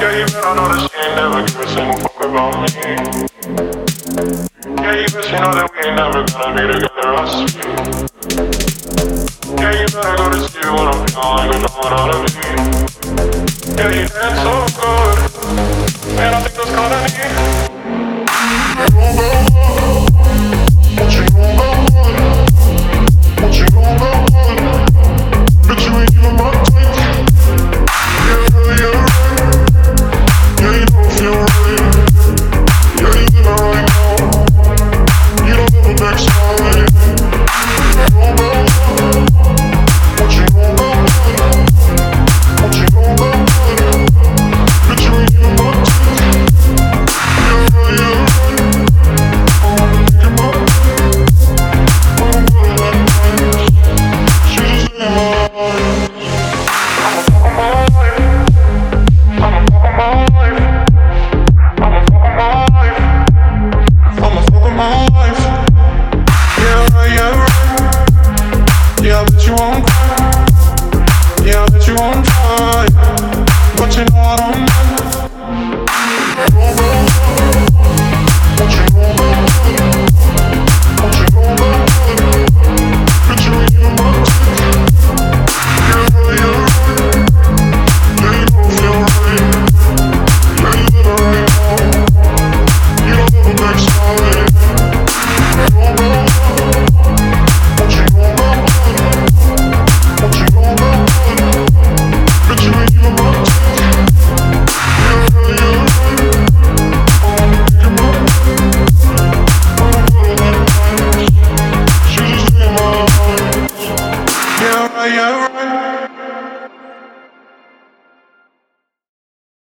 Yeah, you better know that she ain't never give a single fuck about me. Yeah, you best you know that we ain't never gonna be together, us. Yeah, you better go to see what I'm feeling, cause I'm out of me. Yeah, you dance so good, man, I think that's kinda neat. Bye.